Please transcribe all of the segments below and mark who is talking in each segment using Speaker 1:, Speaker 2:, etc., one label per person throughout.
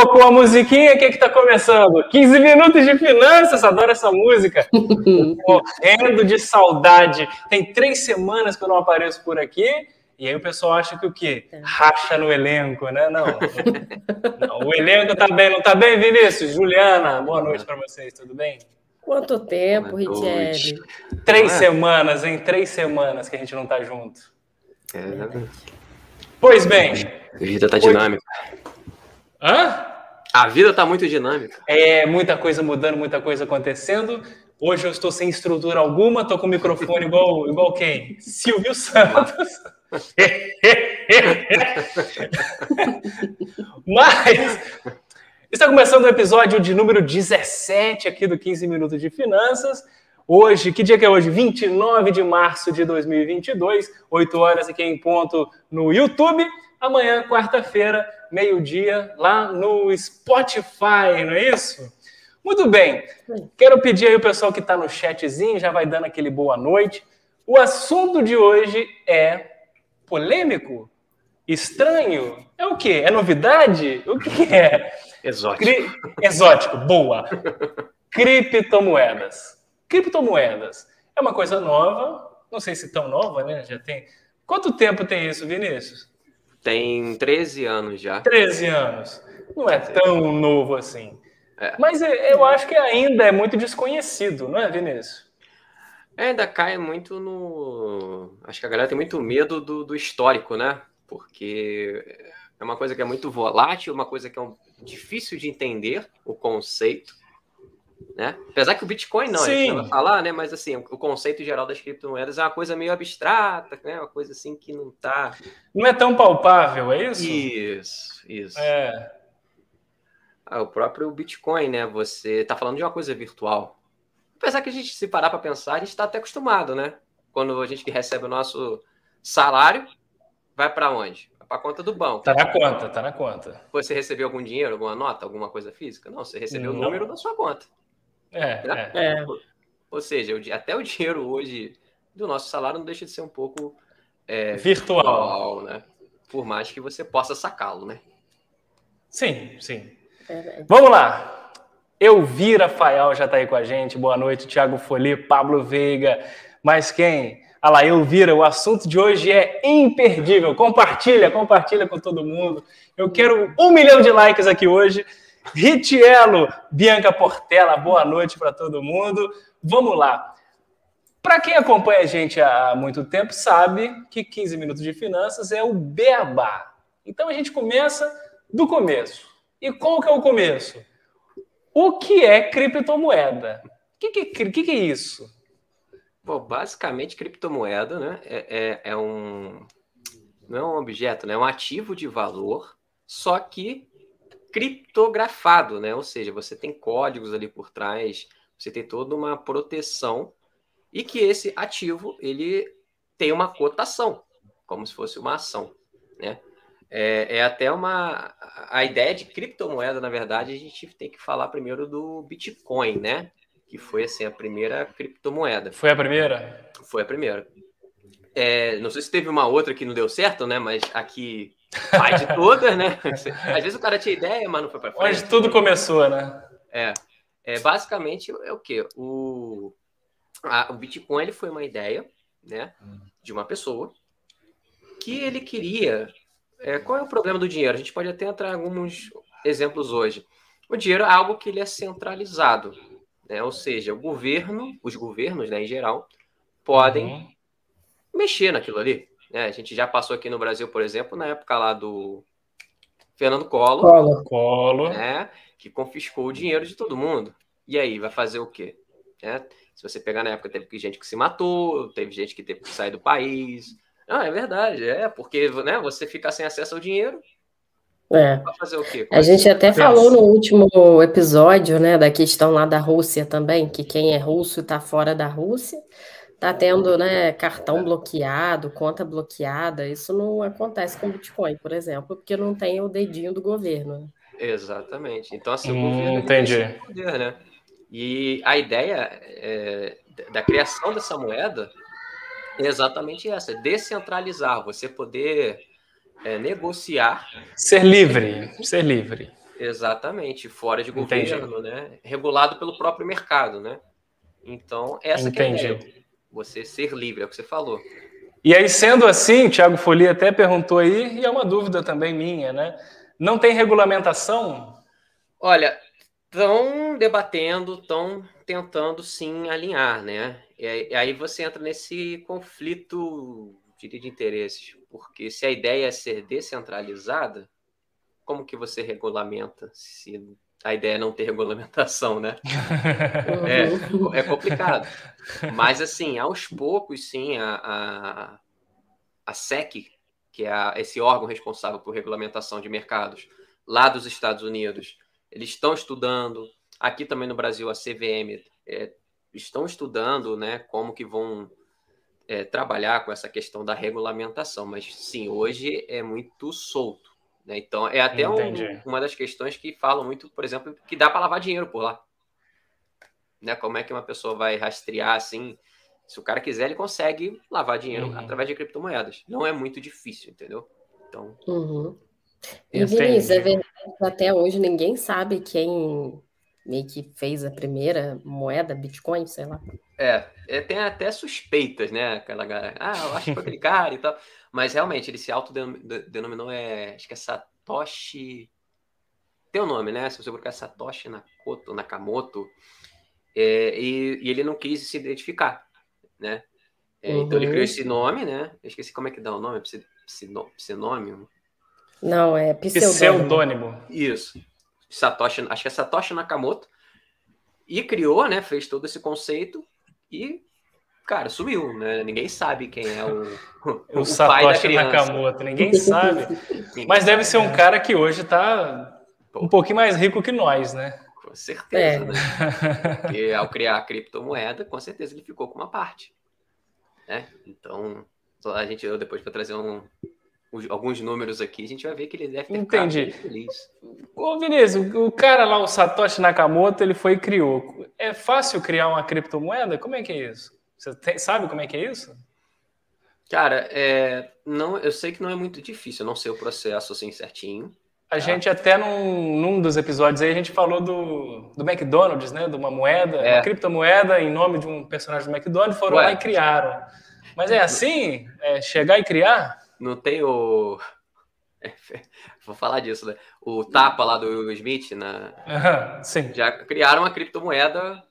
Speaker 1: Tocou a musiquinha, o que está começando? 15 minutos de finanças, adoro essa música. Morrendo de saudade. Tem três semanas que eu não apareço por aqui. E aí o pessoal acha que o quê? Racha no elenco, né? Não. não o elenco tá bem, não tá bem, Vinícius? Juliana, boa noite para vocês, tudo bem?
Speaker 2: Quanto tempo, Richelle?
Speaker 1: Três é? semanas, hein? Três semanas que a gente não tá junto. É, Pois bem.
Speaker 3: A vida tá dinâmica.
Speaker 1: Hã?
Speaker 3: A vida tá muito dinâmica.
Speaker 1: É, muita coisa mudando, muita coisa acontecendo. Hoje eu estou sem estrutura alguma, tô com o microfone igual, igual quem? Silvio Santos. Mas está começando o episódio de número 17 aqui do 15 Minutos de Finanças. Hoje, que dia que é hoje? 29 de março de 2022, 8 horas aqui em ponto no YouTube. Amanhã, quarta-feira, meio-dia, lá no Spotify, não é isso? Muito bem. Quero pedir aí o pessoal que está no chatzinho, já vai dando aquele boa noite. O assunto de hoje é polêmico? Estranho? É o quê? É novidade? O que é?
Speaker 3: Exótico.
Speaker 1: Cri... Exótico, boa. Criptomoedas criptomoedas. É uma coisa nova, não sei se tão nova, né? Já tem. Quanto tempo tem isso, Vinícius?
Speaker 3: Tem 13 anos já.
Speaker 1: 13 anos. Não é tão novo assim. É. Mas eu acho que ainda é muito desconhecido, não é, Vinícius?
Speaker 3: É, ainda cai muito no. Acho que a galera tem muito medo do, do histórico, né? Porque é uma coisa que é muito volátil, uma coisa que é um... difícil de entender o conceito. Né? Apesar que o Bitcoin não, Sim. a gente não vai falar, né? Mas assim, o conceito geral das criptomoedas é uma coisa meio abstrata, né? Uma coisa assim que não tá.
Speaker 1: Não é tão palpável, é isso?
Speaker 3: Isso, isso.
Speaker 1: É.
Speaker 3: Ah, o próprio Bitcoin, né? Você tá falando de uma coisa virtual. Apesar que a gente, se parar para pensar, a gente está até acostumado, né? Quando a gente recebe o nosso salário, vai para onde? Vai para a conta do banco.
Speaker 1: Tá na conta, tá na conta.
Speaker 3: Você recebeu algum dinheiro, alguma nota, alguma coisa física? Não, você recebeu o número da sua conta.
Speaker 1: É, né?
Speaker 3: é. é. Ou seja, até o dinheiro hoje do nosso salário não deixa de ser um pouco é,
Speaker 1: virtual. virtual,
Speaker 3: né? Por mais que você possa sacá-lo, né?
Speaker 1: Sim, sim. É Vamos lá. Elvira Faial já está aí com a gente. Boa noite, Thiago Foli, Pablo Veiga. Mas quem? Olha lá, Elvira, o assunto de hoje é imperdível. Compartilha, compartilha com todo mundo. Eu quero um milhão de likes aqui hoje. Ritielo, Bianca Portela, boa noite para todo mundo. Vamos lá. Para quem acompanha a gente há muito tempo, sabe que 15 minutos de finanças é o beabá. Então a gente começa do começo. E qual que é o começo? O que é criptomoeda? O que, que, que, que é isso?
Speaker 3: Bom, basicamente, criptomoeda né, é, é, é um. Não é um objeto, né, é um ativo de valor, só que criptografado, né? Ou seja, você tem códigos ali por trás, você tem toda uma proteção e que esse ativo ele tem uma cotação, como se fosse uma ação, né? É, é, até uma a ideia de criptomoeda, na verdade, a gente tem que falar primeiro do Bitcoin, né? Que foi assim a primeira criptomoeda.
Speaker 1: Foi a primeira?
Speaker 3: Foi a primeira. É, não sei se teve uma outra que não deu certo, né? Mas aqui pai de todas, né? Às vezes o cara tinha ideia, mas não foi para frente.
Speaker 1: Onde tudo começou,
Speaker 3: né? É. é basicamente é o quê? O, a, o Bitcoin ele foi uma ideia, né, de uma pessoa que ele queria. É, qual é o problema do dinheiro? A gente pode até entrar em alguns exemplos hoje. O dinheiro é algo que ele é centralizado, né? Ou seja, o governo, os governos, né, em geral, podem uhum. mexer naquilo ali. É, a gente já passou aqui no Brasil, por exemplo, na época lá do Fernando Collor,
Speaker 1: Collor. Collor.
Speaker 3: Né, que confiscou o dinheiro de todo mundo. E aí, vai fazer o quê? É, se você pegar na época, teve gente que se matou, teve gente que teve que sair do país. Não, é verdade, é, porque né, você fica sem acesso ao dinheiro.
Speaker 2: É.
Speaker 3: Vai fazer o quê?
Speaker 2: a gente até falou no último episódio, né, da questão lá da Rússia também, que quem é russo está fora da Rússia. Tá tendo, né, cartão bloqueado, conta bloqueada. Isso não acontece com Bitcoin, por exemplo, porque não tem o dedinho do governo. Né?
Speaker 3: Exatamente. Então, assim,
Speaker 1: hum, o governo entendi.
Speaker 3: Poder, né? E a ideia é, da criação dessa moeda é exatamente essa: é descentralizar, você poder é, negociar.
Speaker 1: Ser livre, ser livre.
Speaker 3: Exatamente, fora de governo, Entendi. né? Regulado pelo próprio mercado, né? Então, essa Entendi. é a ideia. Você ser livre, é o que você falou.
Speaker 1: E aí, sendo assim, o Thiago Folia até perguntou aí, e é uma dúvida também minha, né? Não tem regulamentação?
Speaker 3: Olha, estão debatendo, estão tentando sim alinhar, né? E aí você entra nesse conflito de interesses, porque se a ideia é ser descentralizada, como que você regulamenta se a ideia é não ter regulamentação, né? é, é complicado. Mas, assim, aos poucos, sim, a, a, a SEC, que é a, esse órgão responsável por regulamentação de mercados lá dos Estados Unidos, eles estão estudando. Aqui também no Brasil, a CVM é, estão estudando né, como que vão é, trabalhar com essa questão da regulamentação. Mas, sim, hoje é muito solto. Né? Então, é até um, uma das questões que falam muito, por exemplo, que dá para lavar dinheiro por lá. Né? Como é que uma pessoa vai rastrear assim? Se o cara quiser, ele consegue lavar dinheiro uhum. através de criptomoedas. Não é muito difícil, entendeu? Então.
Speaker 2: Uhum. E Vinícius, é verdade que até hoje ninguém sabe quem meio que fez a primeira moeda, Bitcoin, sei lá.
Speaker 3: É, é tem até suspeitas, né? Aquela galera, ah, eu acho que foi aquele cara e tal. Mas realmente, ele se autodenominou, é, acho que é Satoshi. Tem o um nome, né? Se você colocar Satoshi Nakamoto, Nakamoto é, e, e, ele não quis se identificar, né? É, uhum. Então ele criou uhum. esse nome, né? Eu esqueci como é que dá o nome, psinônimo.
Speaker 2: Não, é pseudônimo. pseudônimo.
Speaker 3: Isso. Satoshi, acho que é Satoshi Nakamoto. E criou, né? Fez todo esse conceito e cara, sumiu, né? Ninguém sabe quem é o,
Speaker 1: o, o Satoshi Nakamoto, ninguém sabe. Mas deve ser um cara que hoje está um pouquinho mais rico que nós, né?
Speaker 3: Com certeza, é. né? Porque ao criar a criptomoeda, com certeza ele ficou com uma parte. Né? Então, a gente, eu depois para trazer um, alguns números aqui, a gente vai ver que ele deve ter
Speaker 1: Entendi. feliz. Ô, Vinícius, o cara lá, o Satoshi Nakamoto, ele foi e criou. É fácil criar uma criptomoeda? Como é que é isso? Você tem, sabe como é que é isso?
Speaker 3: Cara, é, não, eu sei que não é muito difícil, eu não sei o processo assim certinho.
Speaker 1: A tá? gente até num, num, dos episódios aí, a gente falou do, do McDonald's, né? De uma moeda, é. uma criptomoeda em nome de um personagem do McDonald's, foram Ué. lá e criaram. Mas é assim? É chegar e criar?
Speaker 3: Não tem o... Vou falar disso, né? O tapa lá do Will Smith, na...
Speaker 1: Uhum, sim.
Speaker 3: já criaram uma criptomoeda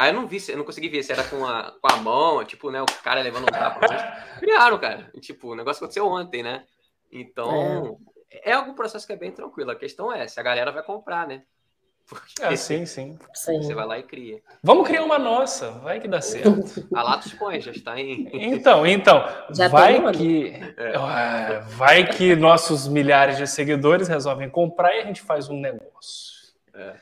Speaker 3: Aí eu não vi, eu não consegui ver se era com a, com a mão, tipo, né, o cara levando um tapa. Mas criaram, cara. Tipo, o negócio aconteceu ontem, né? Então, é. é algum processo que é bem tranquilo. A questão é se a galera vai comprar, né?
Speaker 1: Porque é, sim, sim.
Speaker 3: Você vai lá e cria.
Speaker 1: Vamos criar uma nossa, vai que dá certo.
Speaker 3: a Latos Põe já está em.
Speaker 1: Então, então, já vai que. É. Vai que nossos milhares de seguidores resolvem comprar e a gente faz um negócio. É.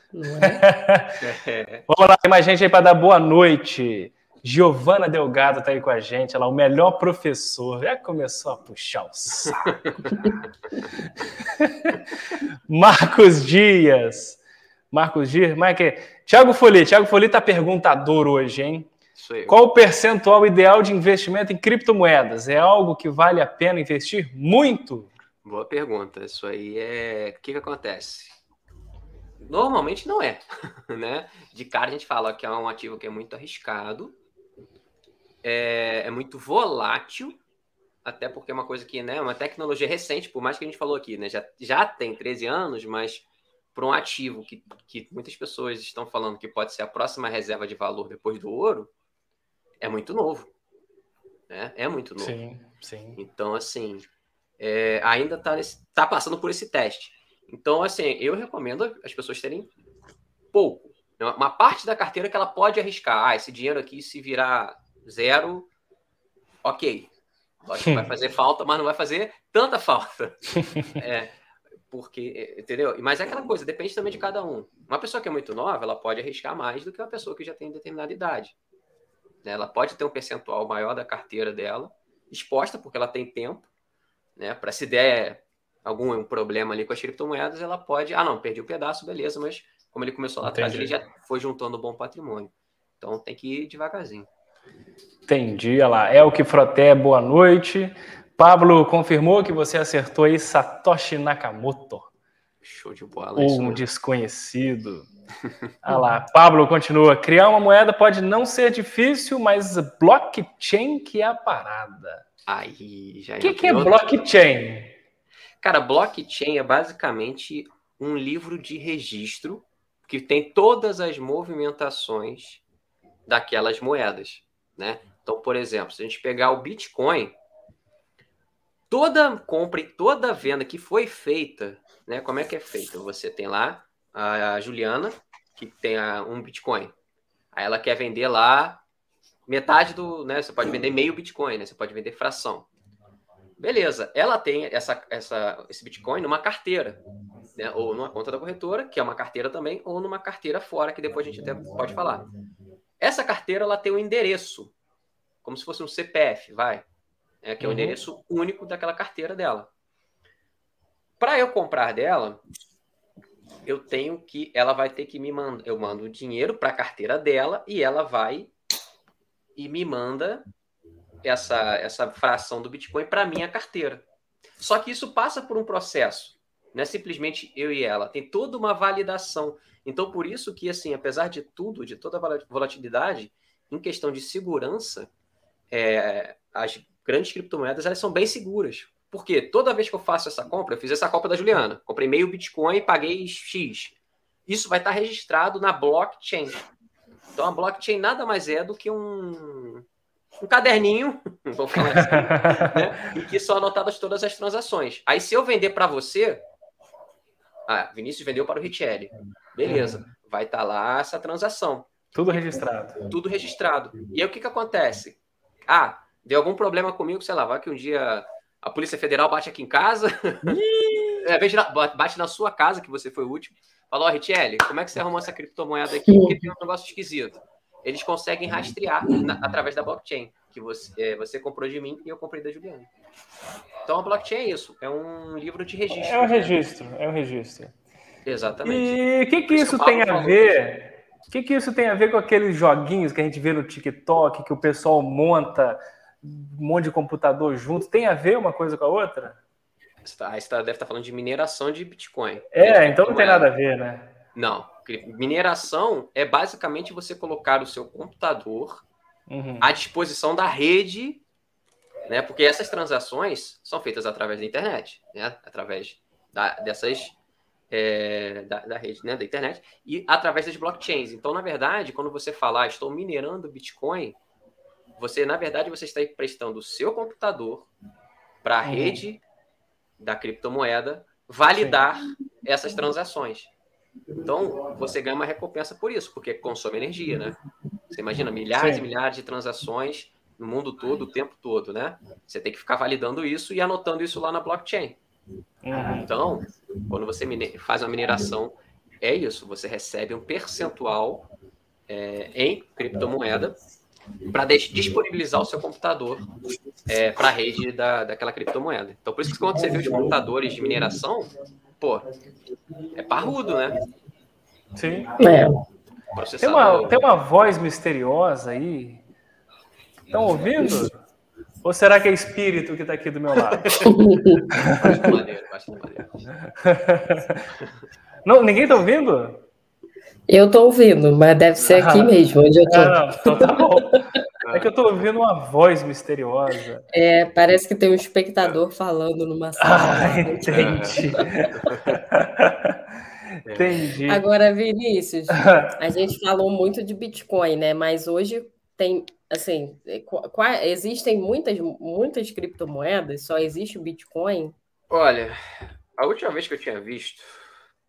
Speaker 1: é? Vamos lá, tem mais gente aí para dar boa noite. Giovana Delgado está aí com a gente, ela é o melhor professor. Já começou a puxar o saco. Marcos Dias. Marcos Dias, Mike. É Tiago Folie, Tiago Folie está perguntador hoje, hein? Qual o percentual ideal de investimento em criptomoedas? É algo que vale a pena investir muito?
Speaker 3: Boa pergunta. Isso aí é. O que, que acontece? Normalmente não é, né? De cara a gente fala que é um ativo que é muito arriscado, é, é muito volátil, até porque é uma coisa que, né, é uma tecnologia recente, por mais que a gente falou aqui, né, já, já tem 13 anos, mas para um ativo que, que muitas pessoas estão falando que pode ser a próxima reserva de valor depois do ouro, é muito novo. Né? É muito novo.
Speaker 1: Sim, sim.
Speaker 3: Então, assim, é, ainda está tá passando por esse teste. Então, assim, eu recomendo as pessoas terem pouco. Né? Uma parte da carteira que ela pode arriscar. Ah, esse dinheiro aqui, se virar zero, ok. Lógico que vai fazer falta, mas não vai fazer tanta falta. É, porque, entendeu? Mas é aquela coisa, depende também de cada um. Uma pessoa que é muito nova, ela pode arriscar mais do que uma pessoa que já tem determinada idade. Né? Ela pode ter um percentual maior da carteira dela exposta, porque ela tem tempo, né? Para se der algum um problema ali com as criptomoedas, ela pode. Ah, não, perdi o um pedaço, beleza, mas como ele começou lá Entendi. atrás, ele já foi juntando bom patrimônio. Então tem que ir devagarzinho.
Speaker 1: Entendi, olha lá. É o que Froté, boa noite. Pablo confirmou que você acertou aí Satoshi Nakamoto.
Speaker 3: Show de bola.
Speaker 1: Ou um desconhecido. ah lá, Pablo continua. Criar uma moeda pode não ser difícil, mas blockchain que é a parada.
Speaker 3: Aí, já
Speaker 1: O que, que é blockchain?
Speaker 3: Cara, blockchain é basicamente um livro de registro que tem todas as movimentações daquelas moedas, né? Então, por exemplo, se a gente pegar o Bitcoin, toda compra e toda venda que foi feita, né? Como é que é feita? Você tem lá a Juliana, que tem um Bitcoin. Aí ela quer vender lá metade do, né? Você pode vender meio Bitcoin, né? Você pode vender fração. Beleza, ela tem essa, essa, esse Bitcoin numa carteira, né? ou numa conta da corretora, que é uma carteira também, ou numa carteira fora, que depois a gente até pode falar. Essa carteira ela tem um endereço, como se fosse um CPF, vai, é, que é o uhum. endereço único daquela carteira dela. Para eu comprar dela, eu tenho que, ela vai ter que me mandar, eu mando o dinheiro para a carteira dela e ela vai e me manda essa, essa fração do Bitcoin para minha carteira. Só que isso passa por um processo. Não é simplesmente eu e ela. Tem toda uma validação. Então, por isso que, assim, apesar de tudo, de toda a volatilidade, em questão de segurança, é, as grandes criptomoedas elas são bem seguras. Porque toda vez que eu faço essa compra, eu fiz essa compra da Juliana. Comprei meio Bitcoin e paguei X. Isso vai estar registrado na blockchain. Então, a blockchain nada mais é do que um, um caderninho, vamos falar assim, né? em que são anotadas todas as transações. Aí, se eu vender para você, ah, Vinícius vendeu para o Richelli, beleza, vai estar tá lá essa transação.
Speaker 1: Tudo registrado.
Speaker 3: Tudo registrado. E aí, o que, que acontece? Ah, deu algum problema comigo, sei lá, vai que um dia a Polícia Federal bate aqui em casa, é, bate na sua casa, que você foi o último, falou, ó, Richelli, como é que você arrumou essa criptomoeda aqui? Porque tem um negócio esquisito eles conseguem rastrear na, através da blockchain, que você, é, você comprou de mim e eu comprei da Juliana. Então a blockchain é isso, é um livro de registro.
Speaker 1: É um registro, é um registro.
Speaker 3: Exatamente.
Speaker 1: E o que, que isso, isso tem a ver? O que, que isso tem a ver com aqueles joguinhos que a gente vê no TikTok, que o pessoal monta um monte de computador junto? Tem a ver uma coisa com a outra?
Speaker 3: Você, tá, você deve estar falando de mineração de Bitcoin.
Speaker 1: É, então não tem nada a ver, né?
Speaker 3: Não. Mineração é basicamente você colocar o seu computador uhum. à disposição da rede, né? Porque essas transações são feitas através da internet, né? Através da, dessas é, da, da, rede, né? Da internet e através das blockchains. Então, na verdade, quando você falar estou minerando Bitcoin, você na verdade você está emprestando o seu computador para a uhum. rede da criptomoeda validar Sim. essas transações. Então, você ganha uma recompensa por isso, porque consome energia, né? Você imagina milhares Sim. e milhares de transações no mundo todo, o tempo todo, né? Você tem que ficar validando isso e anotando isso lá na blockchain. Uhum. Então, quando você faz uma mineração, é isso, você recebe um percentual é, em criptomoeda para disponibilizar o seu computador é, para a rede da, daquela criptomoeda. Então, por isso que quando você vê os computadores de mineração, pô, é parrudo, né?
Speaker 1: Sim. É. Tem, uma, tem uma voz misteriosa aí. Estão ouvindo? Ou será que é espírito que está aqui do meu lado? maneiro, maneiro. Não, ninguém está ouvindo?
Speaker 2: Eu estou ouvindo, mas deve ser aqui ah, mesmo, onde eu estou.
Speaker 1: Ah, não, então tá bom. É que eu estou ouvindo uma voz misteriosa.
Speaker 2: É, parece que tem um espectador falando numa sala.
Speaker 1: Ah, entendi. entendi.
Speaker 2: Agora, Vinícius, a gente falou muito de Bitcoin, né? Mas hoje tem, assim, existem muitas, muitas criptomoedas, só existe o Bitcoin?
Speaker 3: Olha, a última vez que eu tinha visto,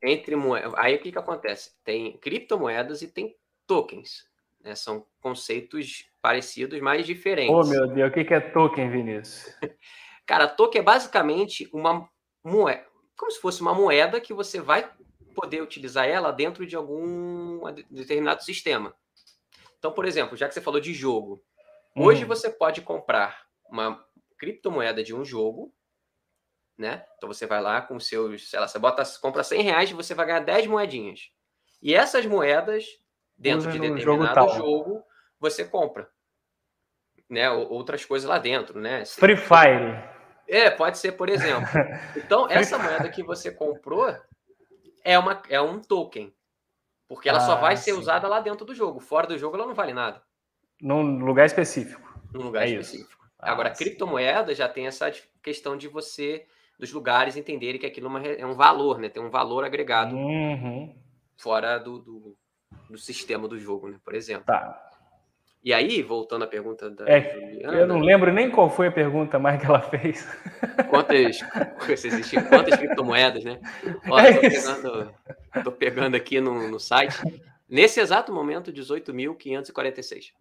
Speaker 3: entre moedas, aí o que, que acontece? Tem criptomoedas e tem tokens. Né? São conceitos parecidos, mas diferentes.
Speaker 1: Oh, meu Deus, o que é token, Vinícius?
Speaker 3: Cara, token é basicamente uma moeda, como se fosse uma moeda que você vai poder utilizar ela dentro de algum determinado sistema. Então, por exemplo, já que você falou de jogo, hum. hoje você pode comprar uma criptomoeda de um jogo, né? Então você vai lá com seus, sei lá, você bota, compra 100 reais e você vai ganhar 10 moedinhas. E essas moedas dentro de determinado jogo, jogo, você compra. Né? Outras coisas lá dentro, né?
Speaker 1: Free Fire.
Speaker 3: É, pode ser, por exemplo. Então, essa moeda que você comprou, é, uma, é um token. Porque ela ah, só vai ser sim. usada lá dentro do jogo. Fora do jogo, ela não vale nada.
Speaker 1: Num lugar específico.
Speaker 3: Num lugar é específico. Ah, Agora, sim. criptomoeda já tem essa questão de você, dos lugares, entenderem que aquilo é, é um valor, né? Tem um valor agregado
Speaker 1: uhum.
Speaker 3: fora do, do, do, sistema do jogo, né? Por exemplo.
Speaker 1: Tá.
Speaker 3: E aí, voltando à pergunta da
Speaker 1: é, Juliana, Eu não lembro nem qual foi a pergunta mais que ela fez.
Speaker 3: Quantas, quantas criptomoedas, né? Olha, é tô, pegando, tô pegando aqui no, no site. Nesse exato momento, 18.546.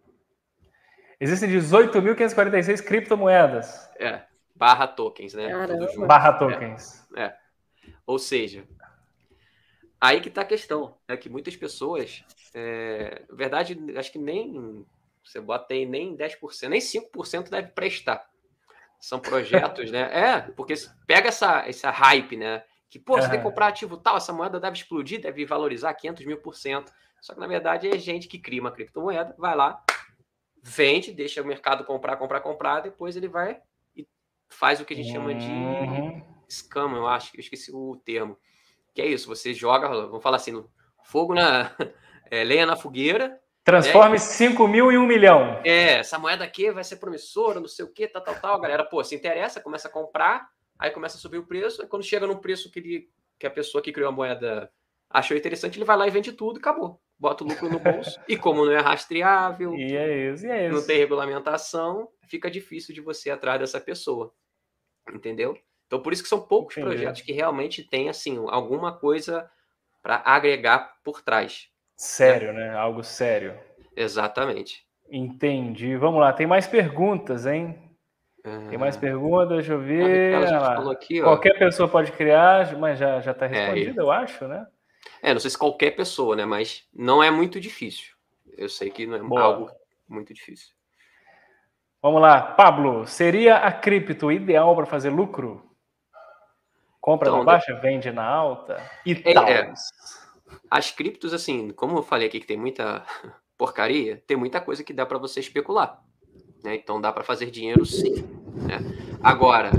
Speaker 1: Existem 18.546 criptomoedas.
Speaker 3: É, barra tokens, né?
Speaker 1: Barra tokens.
Speaker 3: É, é. Ou seja, aí que tá a questão. É que muitas pessoas, é, na verdade, acho que nem você bota aí nem 10%, nem 5% deve prestar. São projetos, né? É, porque pega essa, essa hype, né? Que, pô, você tem que comprar ativo tal, essa moeda deve explodir, deve valorizar 500 mil por cento. Só que, na verdade, é gente que cria uma criptomoeda, vai lá, vende, deixa o mercado comprar, comprar, comprar, depois ele vai e faz o que a gente chama de uhum. scam, eu acho, eu esqueci o termo. Que é isso, você joga, vamos falar assim, fogo na... É, lenha na fogueira,
Speaker 1: Transforme é, 5 mil em 1 milhão.
Speaker 3: É, essa moeda aqui vai ser promissora, não sei o que, tal, tal, tal. A galera, pô, se interessa, começa a comprar, aí começa a subir o preço, e quando chega num preço que, ele, que a pessoa que criou a moeda achou interessante, ele vai lá e vende tudo e acabou. Bota o lucro no bolso. e como não é rastreável,
Speaker 1: e é isso, e é isso.
Speaker 3: não tem regulamentação, fica difícil de você ir atrás dessa pessoa. Entendeu? Então, por isso que são poucos Entendi. projetos que realmente têm, assim, alguma coisa para agregar por trás.
Speaker 1: Sério, né? Algo sério.
Speaker 3: Exatamente.
Speaker 1: Entendi. Vamos lá, tem mais perguntas, hein? Tem mais perguntas, deixa eu ver. Aqui, qualquer pessoa pode criar, mas já está é, respondido, é, eu acho, né?
Speaker 3: É, não sei se qualquer pessoa, né? Mas não é muito difícil. Eu sei que não é Boa. algo muito difícil.
Speaker 1: Vamos lá, Pablo, seria a cripto ideal para fazer lucro? Compra então, na baixa, vende na alta e é, tal. É.
Speaker 3: As criptos, assim, como eu falei aqui que tem muita porcaria, tem muita coisa que dá para você especular. Né? Então dá para fazer dinheiro sim. Né? Agora,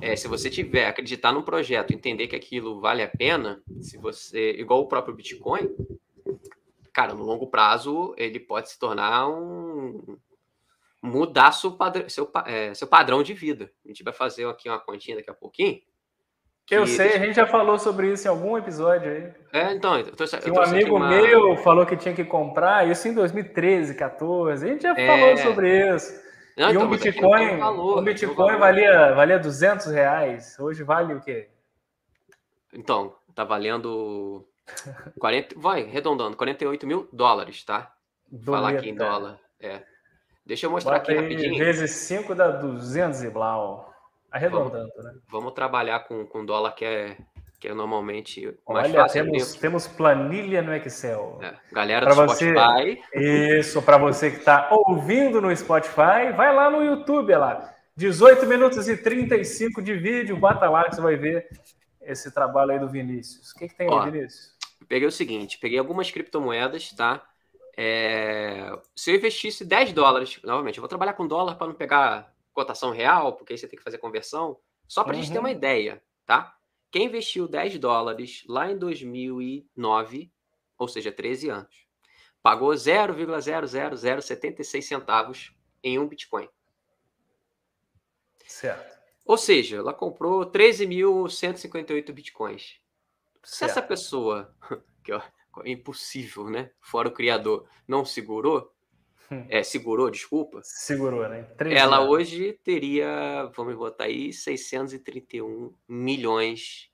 Speaker 3: é, se você tiver acreditar num projeto, entender que aquilo vale a pena, se você, igual o próprio Bitcoin, cara, no longo prazo ele pode se tornar um mudar seu, padrão, seu, é, seu padrão de vida. A gente vai fazer aqui uma continha daqui a pouquinho
Speaker 1: eu sei, a gente já falou sobre isso em algum episódio aí.
Speaker 3: É, então.
Speaker 1: Eu tô, eu um amigo uma... meu falou que tinha que comprar, isso em 2013, 14. A gente já é... falou sobre isso. Não, e então, um Bitcoin, valor, um Bitcoin valia, valia 200 reais. Hoje vale o quê?
Speaker 3: Então, tá valendo 40, vai, arredondando, 48 mil dólares, tá? Vou falar aqui em dólar. É. Deixa eu mostrar Bota aqui rapidinho.
Speaker 1: Vezes 5 dá 200 e blau. Arredondando,
Speaker 3: vamos,
Speaker 1: né?
Speaker 3: Vamos trabalhar com, com dólar que é, que é normalmente
Speaker 1: mais Olha, fácil. Temos, temos planilha no Excel.
Speaker 3: É, galera pra do você, Spotify.
Speaker 1: Isso, para você que está ouvindo no Spotify, vai lá no YouTube, lá. 18 minutos e 35 de vídeo, bata lá que você vai ver esse trabalho aí do Vinícius. O que, que tem Ó, aí, Vinícius?
Speaker 3: Peguei o seguinte, peguei algumas criptomoedas, tá? É, se eu investisse 10 dólares, novamente, eu vou trabalhar com dólar para não pegar cotação real, porque aí você tem que fazer conversão. Só para a uhum. gente ter uma uhum. ideia, tá? Quem investiu 10 dólares lá em 2009, ou seja, 13 anos, pagou 0,00076 centavos em um Bitcoin.
Speaker 1: Certo.
Speaker 3: Ou seja, ela comprou 13.158 Bitcoins. Se certo. essa pessoa, que é impossível, né? Fora o criador, não segurou, é, segurou, desculpa.
Speaker 1: Segurou, né?
Speaker 3: Ela hoje teria, vamos botar aí, 631 milhões.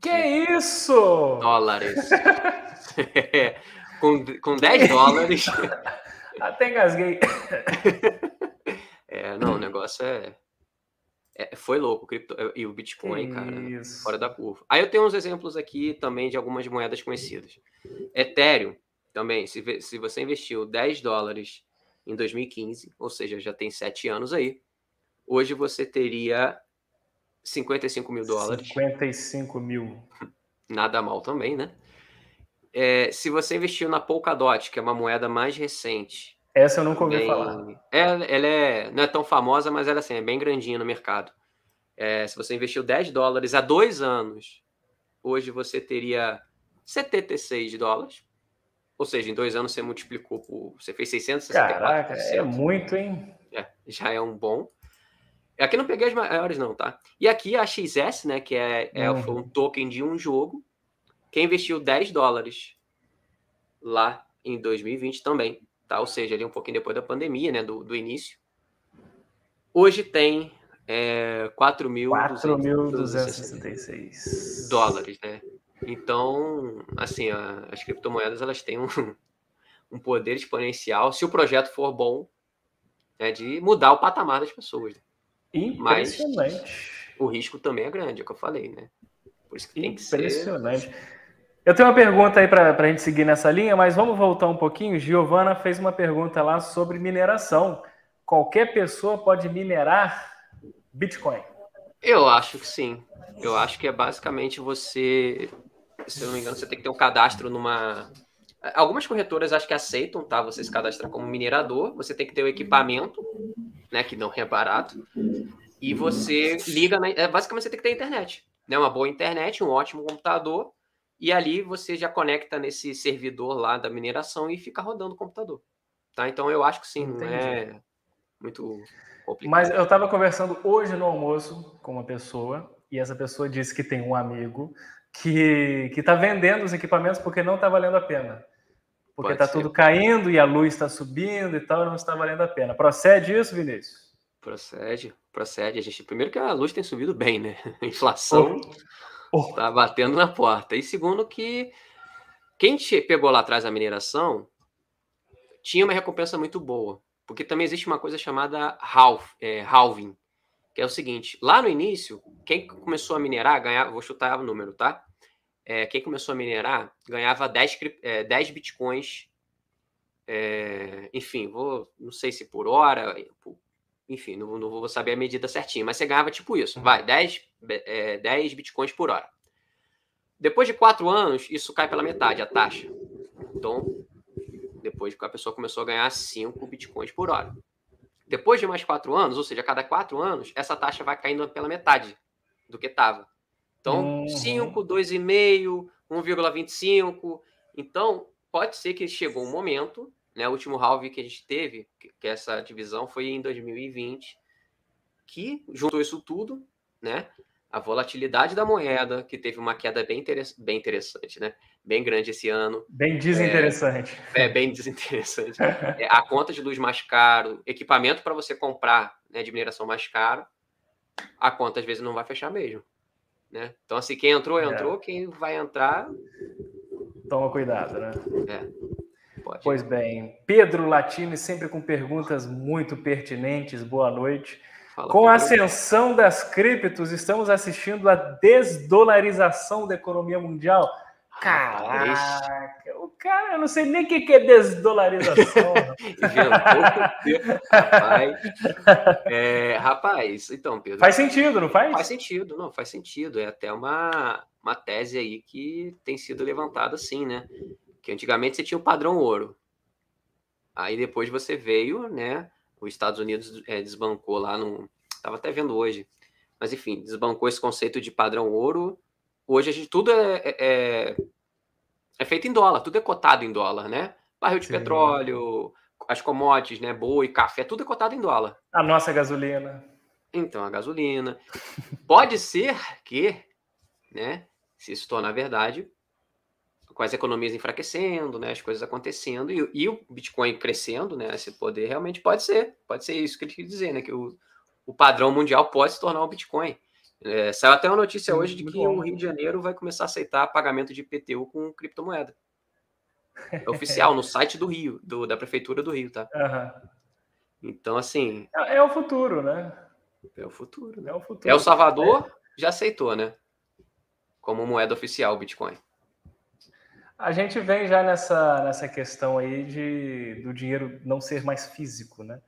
Speaker 1: Que isso?
Speaker 3: Dólares. com, com 10 dólares.
Speaker 1: Até engasguei.
Speaker 3: é, não, o negócio é. é foi louco, o cripto, e o Bitcoin, cara, isso. fora da curva. Aí eu tenho uns exemplos aqui também de algumas moedas conhecidas. Ethereum, também, se, se você investiu 10 dólares em 2015, ou seja, já tem 7 anos aí, hoje você teria 55 mil dólares.
Speaker 1: 55 mil.
Speaker 3: Nada mal também, né? É, se você investiu na Polkadot, que é uma moeda mais recente.
Speaker 1: Essa eu nunca ouvi bem, falar.
Speaker 3: É, ela é, não é tão famosa, mas ela assim, é bem grandinha no mercado. É, se você investiu 10 dólares há dois anos, hoje você teria 76 dólares. Ou seja, em dois anos você multiplicou por. Você fez 664.
Speaker 1: Caraca, é muito, hein?
Speaker 3: É, já é um bom. Aqui não peguei as maiores, não, tá? E aqui a XS, né? Que é, é uhum. um token de um jogo. Quem investiu 10 dólares lá em 2020 também, tá? Ou seja, ali um pouquinho depois da pandemia, né? Do, do início. Hoje tem é, 4.266 dólares, né? Então, assim, a, as criptomoedas elas têm um, um poder exponencial, se o projeto for bom, né, de mudar o patamar das pessoas. Né? Mas o risco também é grande, é o que eu falei, né?
Speaker 1: Por isso que tem que ser. Impressionante. Eu tenho uma pergunta aí para a gente seguir nessa linha, mas vamos voltar um pouquinho. Giovana fez uma pergunta lá sobre mineração. Qualquer pessoa pode minerar Bitcoin?
Speaker 3: Eu acho que sim. Eu acho que é basicamente você, se eu não me engano, você tem que ter um cadastro numa. Algumas corretoras acho que aceitam, tá? Você se cadastrar como minerador, você tem que ter o equipamento, né? Que não é barato. E você liga na. É, basicamente você tem que ter internet. Né? Uma boa internet, um ótimo computador. E ali você já conecta nesse servidor lá da mineração e fica rodando o computador. Tá? Então eu acho que sim, Entendi. não é muito
Speaker 1: complicado. Mas eu estava conversando hoje no almoço com uma pessoa e essa pessoa disse que tem um amigo que está vendendo os equipamentos porque não está valendo a pena. Porque está tudo caindo e a luz está subindo e tal, não está valendo a pena. Procede isso, Vinícius?
Speaker 3: Procede, procede. A gente, primeiro que a luz tem subido bem, né? A inflação está oh. oh. batendo na porta. E segundo que quem pegou lá atrás a mineração tinha uma recompensa muito boa. Porque também existe uma coisa chamada half, é, halving, que é o seguinte: lá no início, quem começou a minerar ganhava, vou chutar o número, tá? É, quem começou a minerar ganhava 10, é, 10 bitcoins, é, enfim, vou, não sei se por hora, enfim, não, não, vou saber a medida certinha, mas você ganhava tipo isso, vai, 10, é, 10 bitcoins por hora. Depois de quatro anos, isso cai pela metade, a taxa. Então, depois que a pessoa começou a ganhar 5 bitcoins por hora. Depois de mais quatro anos, ou seja, a cada quatro anos, essa taxa vai caindo pela metade do que estava. Então, uhum. 5, 2,5, 1,25. Então, pode ser que chegou um momento, né? O último halving que a gente teve, que essa divisão foi em 2020, que juntou isso tudo, né? A volatilidade da moeda, que teve uma queda bem, bem interessante, né? Bem grande esse ano.
Speaker 1: Bem desinteressante.
Speaker 3: É, é bem desinteressante. é, a conta de luz mais caro, equipamento para você comprar né, de mineração mais caro, a conta às vezes não vai fechar mesmo. Né? Então, assim, quem entrou, é. entrou, é. quem vai entrar.
Speaker 1: Toma cuidado, né? É. Pode. Pois bem, Pedro Latini, sempre com perguntas muito pertinentes. Boa noite. Fala, Com a ascensão das criptos, estamos assistindo a desdolarização da economia mundial. Caraca, o cara, eu não sei nem o que é desdolarização.
Speaker 3: rapaz. É, rapaz, então, Pedro.
Speaker 1: Faz sentido, não faz?
Speaker 3: Faz sentido, não, faz sentido. É até uma, uma tese aí que tem sido levantada assim, né? Que antigamente você tinha o padrão ouro. Aí depois você veio, né? Os Estados Unidos é, desbancou lá no. Estava até vendo hoje. Mas enfim, desbancou esse conceito de padrão ouro. Hoje a gente tudo é, é, é, é feito em dólar, tudo é cotado em dólar, né? Barril de Sim. petróleo, as commodities, né? Boi, café, tudo é cotado em dólar.
Speaker 1: A nossa gasolina.
Speaker 3: Então, a gasolina. Pode ser que, né? Se isso tornar verdade, com as economias enfraquecendo, né, as coisas acontecendo e, e, o Bitcoin crescendo, né, esse poder realmente pode ser, pode ser isso que ele quer dizer, né, que o, o padrão mundial pode se tornar o Bitcoin. É, saiu até uma notícia hoje de que o Rio de Janeiro vai começar a aceitar pagamento de IPTU com criptomoeda. É oficial, no site do Rio, do, da Prefeitura do Rio, tá? Uhum. Então, assim.
Speaker 1: É, é, o futuro, né?
Speaker 3: É o futuro. Né? É o futuro. É o Salvador, já aceitou, né? Como moeda oficial o Bitcoin.
Speaker 1: A gente vem já nessa, nessa questão aí de, do dinheiro não ser mais físico, né?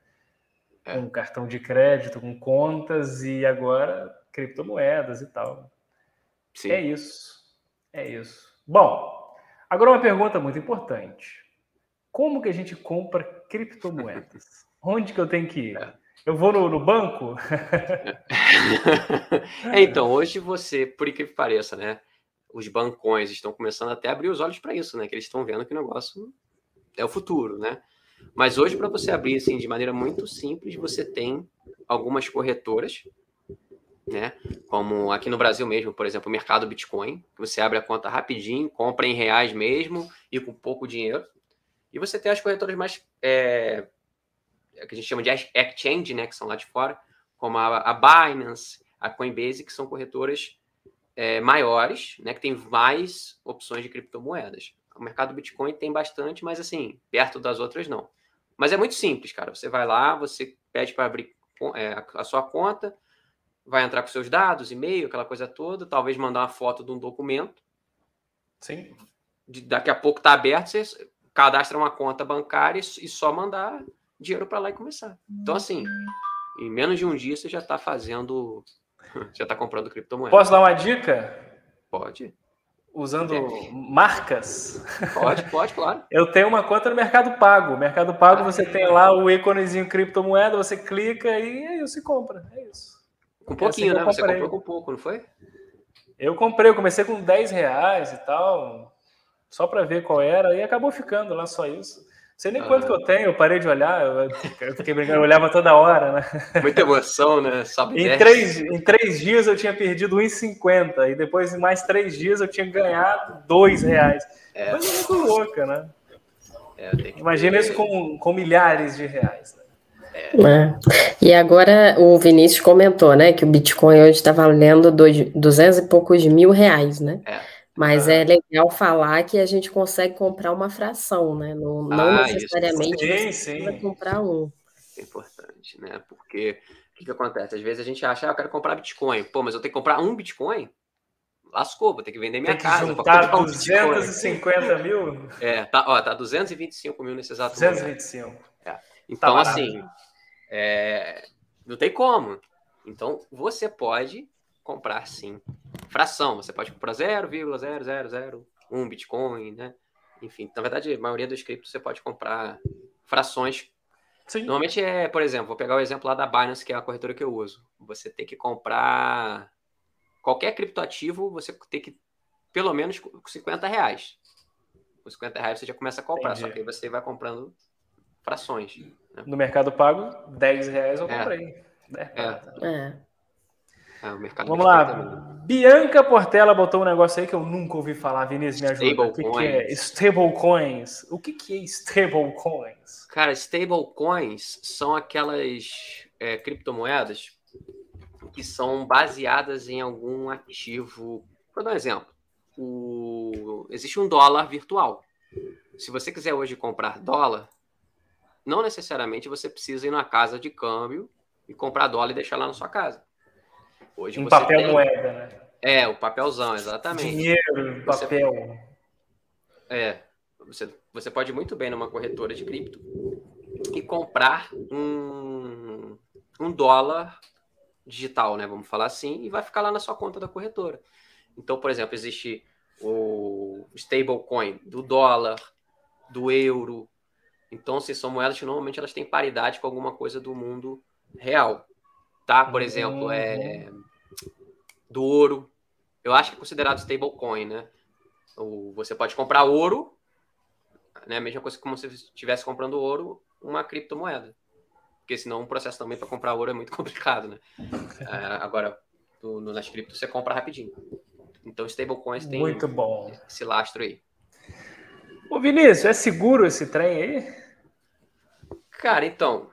Speaker 1: É. Com cartão de crédito, com contas e agora criptomoedas e tal. Sim. É isso. É isso. Bom, agora uma pergunta muito importante. Como que a gente compra criptomoedas? Onde que eu tenho que ir? É. Eu vou no, no banco?
Speaker 3: é, então, hoje você, por incrível que pareça, né? Os bancões estão começando até a abrir os olhos para isso, né? Que eles estão vendo que o negócio é o futuro, né? Mas hoje, para você abrir assim, de maneira muito simples, você tem algumas corretoras, né? Como aqui no Brasil mesmo, por exemplo, o mercado Bitcoin, que você abre a conta rapidinho, compra em reais mesmo e com pouco dinheiro. E você tem as corretoras mais é, que a gente chama de exchange, né? Que são lá de fora, como a, a Binance, a Coinbase, que são corretoras é, maiores, né? Que tem mais opções de criptomoedas. O mercado Bitcoin tem bastante, mas assim, perto das outras não. Mas é muito simples, cara. Você vai lá, você pede para abrir é, a sua conta, vai entrar com seus dados, e-mail, aquela coisa toda, talvez mandar uma foto de um documento.
Speaker 1: Sim.
Speaker 3: De, daqui a pouco está aberto, você cadastra uma conta bancária e, e só mandar dinheiro para lá e começar. Então, assim, em menos de um dia você já está fazendo, já está comprando criptomoeda.
Speaker 1: Posso dar uma dica?
Speaker 3: Pode
Speaker 1: usando é. marcas.
Speaker 3: Pode, pode, claro.
Speaker 1: Eu tenho uma conta no Mercado Pago. Mercado Pago, ah, você é. tem lá o íconezinho criptomoeda, você clica e aí você compra. É isso.
Speaker 3: Com um pouquinho, é assim né? Você comprou com pouco, não foi?
Speaker 1: Eu comprei, eu comecei com 10 reais e tal, só para ver qual era, e acabou ficando lá só isso sei nem ah. quanto que eu tenho, eu parei de olhar, eu fiquei brincando, eu olhava toda hora, né?
Speaker 3: Muita emoção, né?
Speaker 1: Sobe em, três, em três dias eu tinha perdido 1,50 e depois em mais três dias eu tinha ganhado dois reais. É. Coisa muito louca, né? É, Imagina ter... isso com, com milhares de reais. Né?
Speaker 2: É. E agora o Vinícius comentou, né, que o Bitcoin hoje está valendo dois, 200 e poucos mil reais, né? É. Mas é legal falar que a gente consegue comprar uma fração, né? Não, não ah, necessariamente sim, você comprar um.
Speaker 3: É importante, né? Porque o que, que, acontece? Às vezes a gente acha, ah, eu quero comprar Bitcoin. Pô, mas eu tenho que comprar um Bitcoin? Lascou, vou ter que vender minha
Speaker 1: Tem
Speaker 3: que casa.
Speaker 1: Juntar um 250 mil?
Speaker 3: É, tá, ó, tá 225 mil nesse exato
Speaker 1: 225.
Speaker 3: momento. É. Então, tá assim, é, não tem como. Então, você pode comprar sim fração. Você pode comprar 0,0001 Bitcoin, né? Enfim, na verdade, a maioria dos criptos você pode comprar frações. Sim. Normalmente é, por exemplo, vou pegar o exemplo lá da Binance, que é a corretora que eu uso. Você tem que comprar qualquer criptoativo, você tem que pelo menos 50 reais. Com 50 reais você já começa a comprar, Entendi. só que aí você vai comprando frações.
Speaker 1: Né? No Mercado Pago, 10 reais eu é. comprei.
Speaker 3: É. é.
Speaker 1: É, Vamos lá. Bianca Portela botou um negócio aí que eu nunca ouvi falar. Vinícius, me ajuda.
Speaker 3: Stable
Speaker 1: o que, que é? Stablecoins. O que, que é stablecoins?
Speaker 3: Cara, stablecoins são aquelas é, criptomoedas que são baseadas em algum ativo. Vou dar um exemplo. O... Existe um dólar virtual. Se você quiser hoje comprar dólar, não necessariamente você precisa ir na casa de câmbio e comprar dólar e deixar lá na sua casa.
Speaker 1: Hoje um papel tem... moeda, né?
Speaker 3: É, o papelzão, exatamente.
Speaker 1: Dinheiro, papel.
Speaker 3: Você... É, você, você pode muito bem numa corretora de cripto e comprar um, um dólar digital, né? Vamos falar assim, e vai ficar lá na sua conta da corretora. Então, por exemplo, existe o stablecoin do dólar, do euro. Então, se são moedas que normalmente elas têm paridade com alguma coisa do mundo real. Tá? Por exemplo, é uhum do ouro. Eu acho que é considerado stablecoin, né? Ou você pode comprar ouro, né? A mesma coisa como se você estivesse comprando ouro, uma criptomoeda. Porque senão o processo também para comprar ouro é muito complicado, né? É, agora, no, nas criptos você compra rapidinho. Então, stablecoins tem
Speaker 1: muito bom.
Speaker 3: esse lastro aí.
Speaker 1: Ô Vinícius, é seguro esse trem aí?
Speaker 3: Cara, então,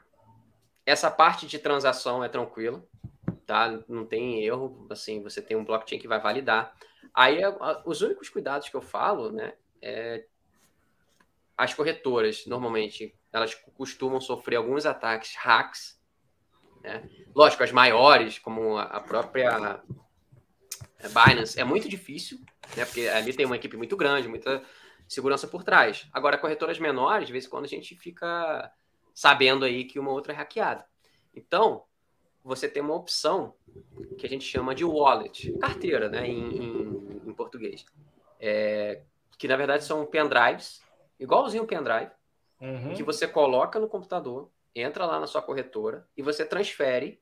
Speaker 3: essa parte de transação é tranquila tá? Não tem erro, assim, você tem um blockchain que vai validar. Aí, os únicos cuidados que eu falo, né, é as corretoras, normalmente, elas costumam sofrer alguns ataques hacks, né? Lógico, as maiores, como a própria Binance, é muito difícil, né? Porque ali tem uma equipe muito grande, muita segurança por trás. Agora, corretoras menores, de vez em quando a gente fica sabendo aí que uma outra é hackeada. Então, você tem uma opção que a gente chama de wallet, carteira, né, em, em, em português, é, que na verdade são pendrives, igualzinho o pendrive, uhum. que você coloca no computador, entra lá na sua corretora e você transfere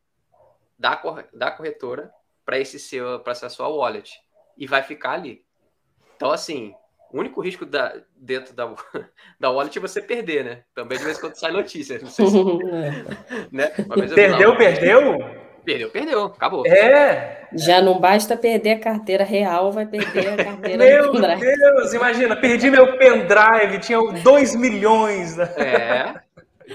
Speaker 3: da, da corretora para esse seu, para essa sua wallet e vai ficar ali. Então, assim, o único risco da, dentro da, da wallet é você perder, né? Também de vez em quando sai notícia. Não sei se,
Speaker 1: né? Perdeu, perdeu?
Speaker 3: Perdeu, perdeu. Acabou.
Speaker 1: É.
Speaker 2: Já não basta perder a carteira real, vai perder a carteira
Speaker 1: Meu Deus, imagina, perdi meu pendrive, tinha 2 milhões.
Speaker 3: É.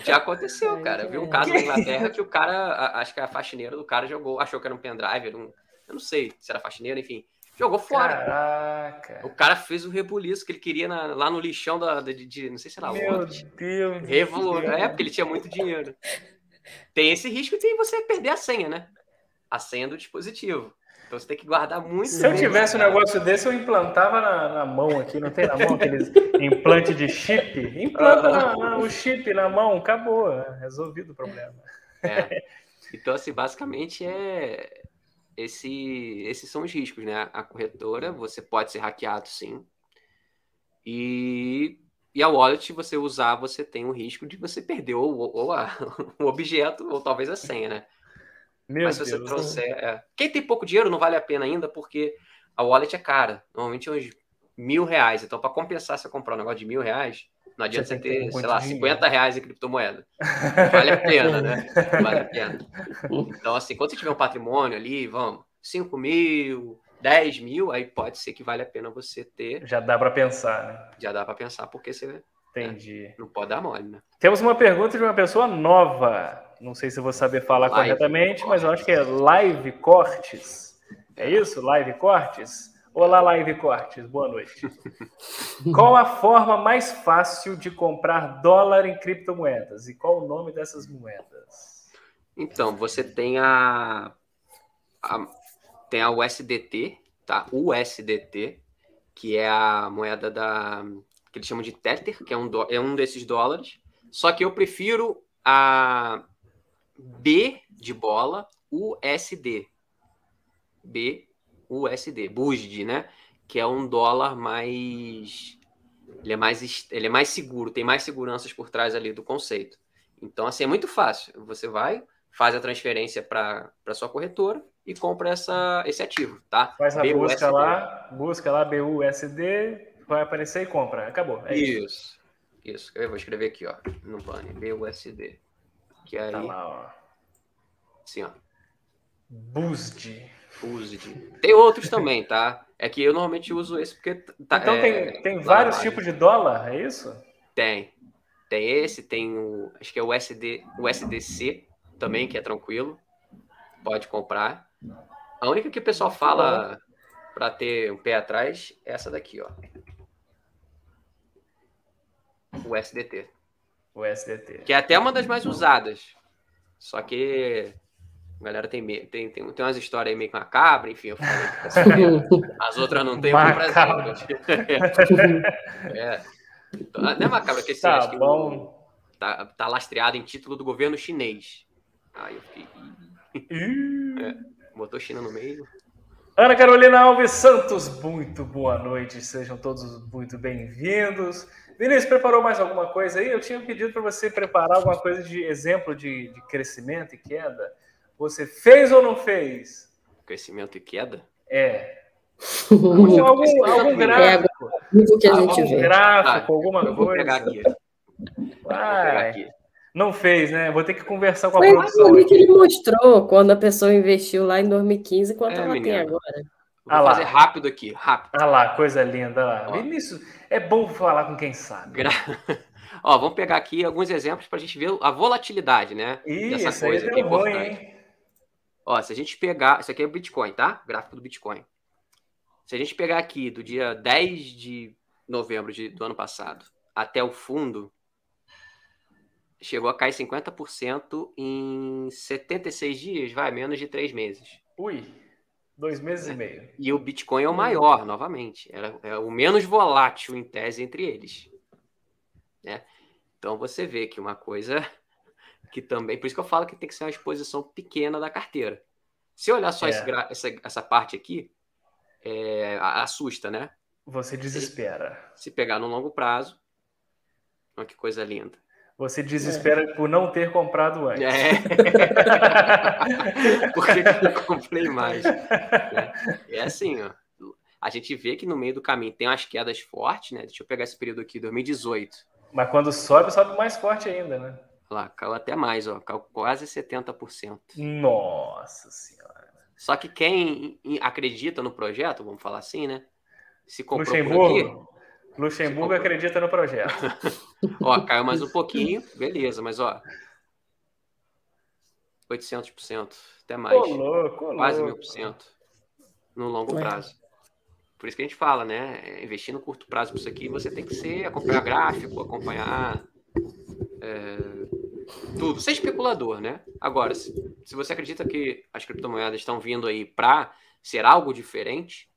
Speaker 3: Já aconteceu, cara. Eu vi um caso na Inglaterra que o cara, acho que a faxineira do cara jogou, achou que era um pendrive, era um, eu não sei se era faxineira, enfim. Jogou fora.
Speaker 1: Caraca.
Speaker 3: O cara fez o rebuliço que ele queria na, lá no lixão da, de, de, não sei se era
Speaker 1: Meu onde. Deus.
Speaker 3: Revolu... É, porque ele tinha muito dinheiro. Tem esse risco de você perder a senha, né? A senha do dispositivo. Então você tem que guardar muito.
Speaker 1: Se eu tivesse um negócio desse, eu implantava na, na mão aqui, não tem na mão aqueles implante de chip? Implanta na, na, o chip na mão, acabou, resolvido o problema.
Speaker 3: É. Então, assim, basicamente é esse, esses são os riscos, né? A corretora, você pode ser hackeado, sim. E, e a wallet, você usar, você tem o risco de você perder ou, ou a, o objeto, ou talvez a senha, né? Meu Mas se você Deus trouxer. É... Quem tem pouco dinheiro não vale a pena ainda, porque a wallet é cara. Normalmente é uns mil reais. Então, para compensar você comprar um negócio de mil reais, não adianta você, você ter, sei lá, 50 reais em criptomoeda. Vale a pena, né? Vale a pena. Então, assim, quando você tiver um patrimônio ali, vamos, 5 mil, 10 mil, aí pode ser que vale a pena você ter.
Speaker 1: Já dá para pensar, né?
Speaker 3: Já dá para pensar, porque você. Né,
Speaker 1: Entendi.
Speaker 3: Né, não pode dar mole, né?
Speaker 1: Temos uma pergunta de uma pessoa nova. Não sei se vou saber falar Live corretamente, Cortes. mas eu acho que é Live Cortes. É isso? Live Cortes? Olá, Live Cortes, boa noite. qual a forma mais fácil de comprar dólar em criptomoedas? E qual o nome dessas moedas?
Speaker 3: Então, você tem a, a tem a USDT, tá? USDT, que é a moeda da que eles chamam de Tether, que é um, é um desses dólares. Só que eu prefiro a B de bola, USD. B, USD, BUSD, né? Que é um dólar mais. Ele é mais, ele é mais seguro, tem mais seguranças por trás ali do conceito. Então, assim, é muito fácil. Você vai, faz a transferência para sua corretora e compra essa, esse ativo, tá?
Speaker 1: Faz a BUSD. busca lá, busca lá BUSD, vai aparecer e compra. Acabou. É
Speaker 3: isso. isso. Isso. Eu vou escrever aqui, ó, no banner, BUSD. Que aí... Tá lá, ó. Assim, ó.
Speaker 1: BUSD.
Speaker 3: Tem outros também, tá? É que eu normalmente uso esse porque... Tá,
Speaker 1: então
Speaker 3: é,
Speaker 1: tem, tem vários tipos de dólar, é isso?
Speaker 3: Tem. Tem esse, tem o... Acho que é o USD, o USDC também, que é tranquilo. Pode comprar. A única que o pessoal fala para ter um pé atrás é essa daqui, ó. O SDT.
Speaker 1: O SDT.
Speaker 3: Que é até uma das mais usadas. Só que a galera tem, tem, tem, tem umas histórias aí meio macabras, enfim, eu falei as outras não tem presente. é. Então, não é macabra, que assim, tá acho bom. que tá, tá lastreado em título do governo chinês. Aí eu fiquei. é. Botou China no meio.
Speaker 1: Ana Carolina Alves Santos, muito boa noite, sejam todos muito bem-vindos. Vinícius, preparou mais alguma coisa aí? Eu tinha pedido para você preparar alguma coisa de exemplo de, de, crescimento e queda. Você fez ou não fez?
Speaker 3: Crescimento e queda?
Speaker 1: É. algum, algum, algum gráfico.
Speaker 2: É, que a gente algum
Speaker 1: vê. gráfico, ah, alguma eu vou coisa. Pegar aqui. Vai. Vou pegar aqui. Não fez, né? Vou ter que conversar com a Foi produção.
Speaker 2: Foi que ele mostrou quando a pessoa investiu lá em 2015, quanto é, ela menina. tem agora.
Speaker 3: Vou ah fazer rápido aqui, rápido.
Speaker 1: Ah lá, coisa linda lá. Vinícius, é bom falar com quem sabe. Gra...
Speaker 3: Ó, vamos pegar aqui alguns exemplos para a gente ver a volatilidade, né?
Speaker 1: Ih, dessa coisa que é importante. Ruim,
Speaker 3: Ó, se a gente pegar. Isso aqui é o Bitcoin, tá? Gráfico do Bitcoin. Se a gente pegar aqui do dia 10 de novembro de, do ano passado até o fundo, chegou a cair 50% em 76 dias, vai, menos de três meses.
Speaker 1: Ui, dois meses é. e meio.
Speaker 3: E o Bitcoin é o maior, novamente. É, é o menos volátil, em tese, entre eles. Né? Então você vê que uma coisa que também. Por isso que eu falo que tem que ser uma exposição pequena da carteira. Se olhar só é. essa, essa parte aqui, é, assusta, né?
Speaker 1: Você desespera.
Speaker 3: Se, se pegar no longo prazo, olha que coisa linda.
Speaker 1: Você desespera é. por não ter comprado antes.
Speaker 3: É. por que, eu não comprei mais? É, é assim, ó. a gente vê que no meio do caminho tem umas quedas fortes, né? Deixa eu pegar esse período aqui, 2018.
Speaker 1: Mas quando sobe, sobe mais forte ainda, né?
Speaker 3: Lá, caiu até mais, ó, caiu quase 70%.
Speaker 1: Nossa Senhora.
Speaker 3: Só que quem acredita no projeto, vamos falar assim, né?
Speaker 1: Se comprou Luxemburgo, aqui, Luxemburgo acredita no projeto.
Speaker 3: ó, caiu mais um pouquinho, beleza, mas ó, 800%, até mais. Ô, louco, quase mil por cento no longo prazo. Por isso que a gente fala, né? Investir no curto prazo para isso aqui, você tem que ser acompanhar gráfico, acompanhar é, tudo, ser especulador, né? Agora, se, se você acredita que as criptomoedas estão vindo aí para ser algo diferente,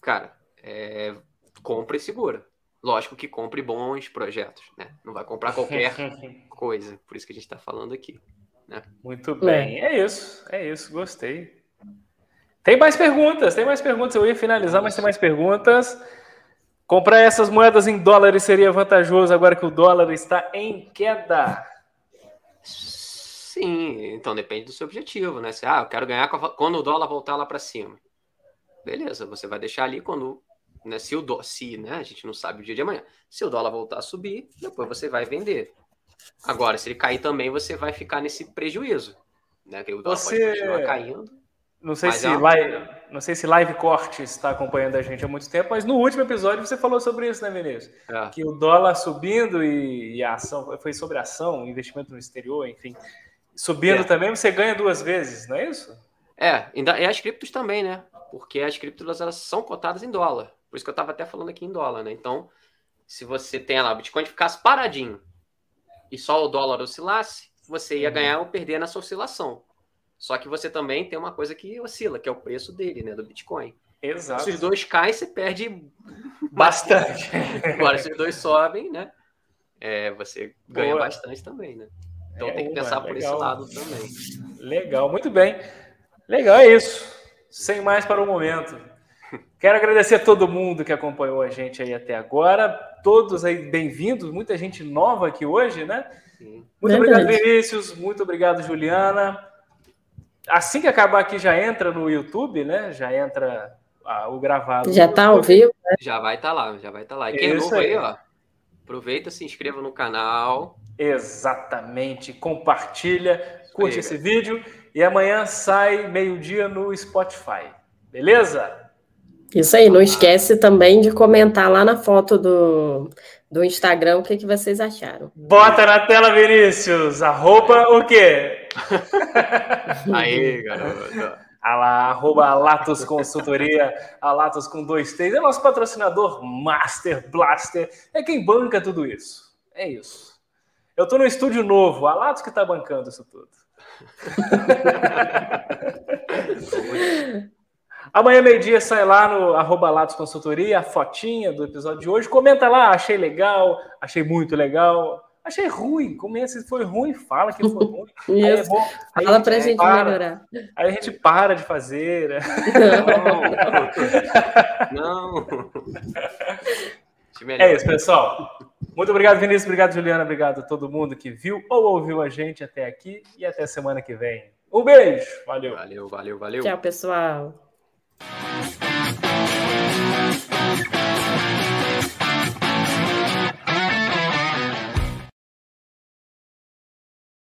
Speaker 3: cara, é, compra e segura. Lógico que compre bons projetos, né? Não vai comprar qualquer coisa. Por isso que a gente está falando aqui. Né?
Speaker 1: Muito bem, é. é isso, é isso, gostei. Tem mais perguntas, tem mais perguntas. Eu ia finalizar, mas tem mais perguntas. Comprar essas moedas em dólares seria vantajoso agora que o dólar está em queda?
Speaker 3: Sim, então depende do seu objetivo, né? Se, ah, eu quero ganhar quando o dólar voltar lá para cima. Beleza, você vai deixar ali quando. Né, se o dólar, se, né? A gente não sabe o dia de amanhã. Se o dólar voltar a subir, depois você vai vender. Agora, se ele cair também, você vai ficar nesse prejuízo. Né? Que o dólar você... pode continuar caindo.
Speaker 1: Não sei, se é uma... live, não sei se Live Corte está acompanhando a gente há muito tempo, mas no último episódio você falou sobre isso, né, Vinícius? É. Que o dólar subindo e, e, a ação, foi sobre ação, investimento no exterior, enfim. Subindo é. também, você ganha duas vezes, não é isso?
Speaker 3: É, ainda, e as criptos também, né? Porque as criptos elas são cotadas em dólar. Por isso que eu estava até falando aqui em dólar, né? Então, se você tem lá, o Bitcoin ficasse paradinho e só o dólar oscilasse, você ia uhum. ganhar ou perder nessa oscilação. Só que você também tem uma coisa que oscila, que é o preço dele, né, do Bitcoin.
Speaker 1: Exato.
Speaker 3: Se os dois caem, você perde bastante. Agora, se os dois sobem, né, é, você ganha Boa. bastante também, né? Então é, tem que pensar por esse lado também.
Speaker 1: Legal, muito bem. Legal, é isso. Sem mais para o momento. Quero agradecer a todo mundo que acompanhou a gente aí até agora. Todos aí bem-vindos, muita gente nova aqui hoje, né? Sim. Muito Verdade. obrigado, Vinícius. Muito obrigado, Juliana assim que acabar aqui já entra no YouTube, né? Já entra ah, o gravado.
Speaker 2: Já está ao vivo,
Speaker 3: né? Já vai estar tá lá, já vai estar tá lá. E quem é novo aí, ó, aproveita, se inscreva no canal.
Speaker 1: Exatamente, compartilha, curte esse vídeo e amanhã sai meio-dia no Spotify. Beleza?
Speaker 2: Isso aí, não esquece também de comentar lá na foto do, do Instagram o que, que vocês acharam.
Speaker 1: Bota na tela, Vinícius. Arroba o quê?
Speaker 3: aí, garoto.
Speaker 1: A lá, arroba Latos Consultoria, a Latos com dois T's. É nosso patrocinador Master Blaster. É quem banca tudo isso. É isso. Eu estou no estúdio novo, a Latos que está bancando isso tudo. Amanhã, meio-dia, sai lá no arroba Latos Consultoria, a fotinha do episódio de hoje. Comenta lá, achei legal, achei muito legal. Achei ruim, comenta se foi ruim, fala que foi ruim.
Speaker 2: Aí é bom, aí fala pra gente para, melhorar.
Speaker 1: Aí a gente para de fazer. Né? Não. Não. É isso, pessoal. Muito obrigado, Vinícius. Obrigado, Juliana. Obrigado a todo mundo que viu ou ouviu a gente até aqui. E até semana que vem. Um beijo. Valeu.
Speaker 3: Valeu, valeu, valeu.
Speaker 2: Tchau, pessoal. Thank you.